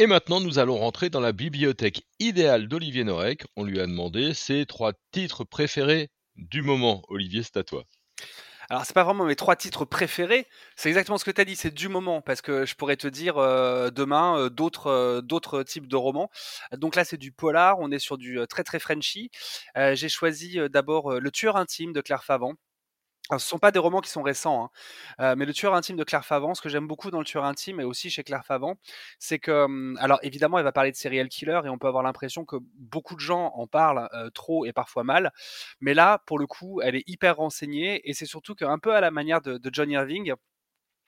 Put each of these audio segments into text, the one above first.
Et maintenant, nous allons rentrer dans la bibliothèque idéale d'Olivier Norek. On lui a demandé ses trois titres préférés du moment. Olivier, c'est à toi. Alors, c'est pas vraiment mes trois titres préférés. C'est exactement ce que tu as dit, c'est du moment, parce que je pourrais te dire euh, demain euh, d'autres euh, d'autres types de romans. Donc là, c'est du polar. On est sur du très très Frenchy. J'ai choisi d'abord Le Tueur intime de Claire Favant ce ne sont pas des romans qui sont récents, hein. mais Le Tueur intime de Claire Favant, ce que j'aime beaucoup dans Le Tueur intime et aussi chez Claire Favant, c'est que, alors évidemment, elle va parler de serial killer et on peut avoir l'impression que beaucoup de gens en parlent trop et parfois mal, mais là, pour le coup, elle est hyper renseignée et c'est surtout qu'un peu à la manière de, de John Irving,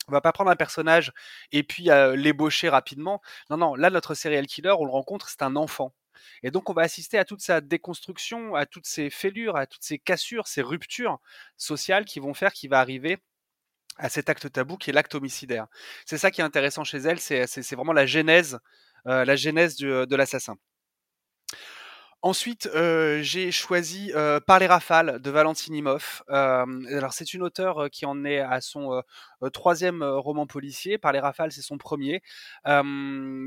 on va pas prendre un personnage et puis l'ébaucher rapidement. Non, non, là, notre serial killer, on le rencontre, c'est un enfant. Et donc, on va assister à toute sa déconstruction, à toutes ces fêlures, à toutes ces cassures, ces ruptures sociales qui vont faire qu'il va arriver à cet acte tabou qui est l'acte homicidaire. C'est ça qui est intéressant chez elle, c'est vraiment la genèse, euh, la genèse de l'assassin. Ensuite, euh, j'ai choisi euh, Par les rafales de Valentine Imhoff. alors, c'est une auteure qui en est à son troisième roman policier. Par les rafales, c'est son premier.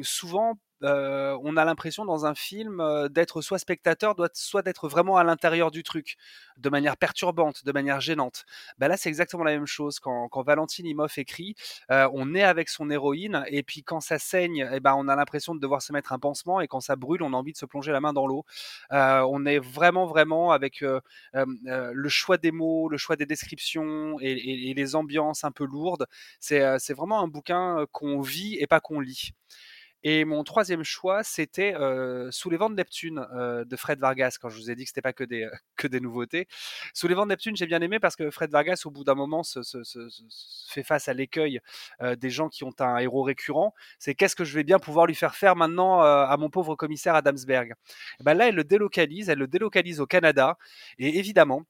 souvent, on a l'impression dans un film d'être soit spectateur, soit d'être vraiment à l'intérieur du truc, de manière perturbante, de manière gênante. Bah là, c'est exactement la même chose. Quand, Valentine Imhoff écrit, on est avec son héroïne, et puis quand ça saigne, eh ben, on a l'impression de devoir se mettre un pansement, et quand ça brûle, on a envie de se plonger la main dans l'eau. on est vraiment, vraiment avec le choix des mots, le choix des descriptions et les ambiances un peu lourdes. C'est vraiment un bouquin qu'on vit et pas qu'on lit. Et mon troisième choix, c'était Sous les vents de Neptune de Fred Vargas, quand je vous ai dit que c'était pas que des, nouveautés. Sous les vents de Neptune, j'ai bien aimé parce que Fred Vargas, au bout d'un moment, se, fait face à l'écueil des gens qui ont un héros récurrent. C'est qu'est-ce que je vais bien pouvoir lui faire faire maintenant à mon pauvre commissaire Adamsberg? Ben Là, elle le délocalise, elle le délocalise au Canada. Et évidemment,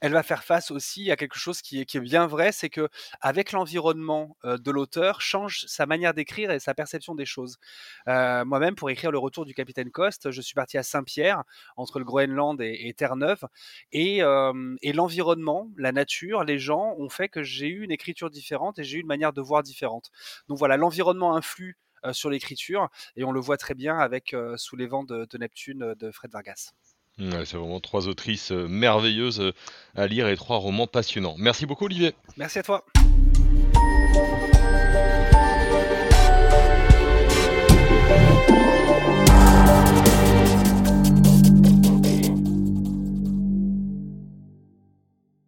elle va faire face aussi à quelque chose qui est, bien vrai, c'est que avec l'environnement de l'auteur change sa manière d'écrire et sa perception des choses. Moi-même, pour écrire le retour du capitaine Coste, je suis parti à Saint-Pierre, entre le Groenland et, Terre-Neuve, et, et l'environnement, la nature, les gens ont fait que j'ai eu une écriture différente et j'ai eu une manière de voir différente. Donc voilà, l'environnement influe sur l'écriture et on le voit très bien avec Sous les vents de Neptune de Fred Vargas c'est vraiment trois autrices euh, merveilleuses euh, à lire et trois romans passionnants. Merci beaucoup Olivier. Merci à toi.